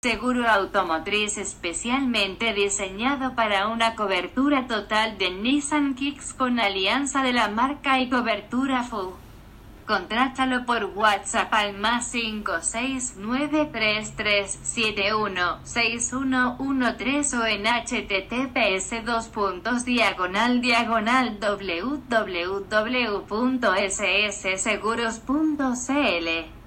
Seguro automotriz especialmente diseñado para una cobertura total de Nissan Kicks con alianza de la marca y cobertura full. Contrátalo por WhatsApp al más 56933716113 o en https dos puntos diagonal diagonal www.ssseguros.cl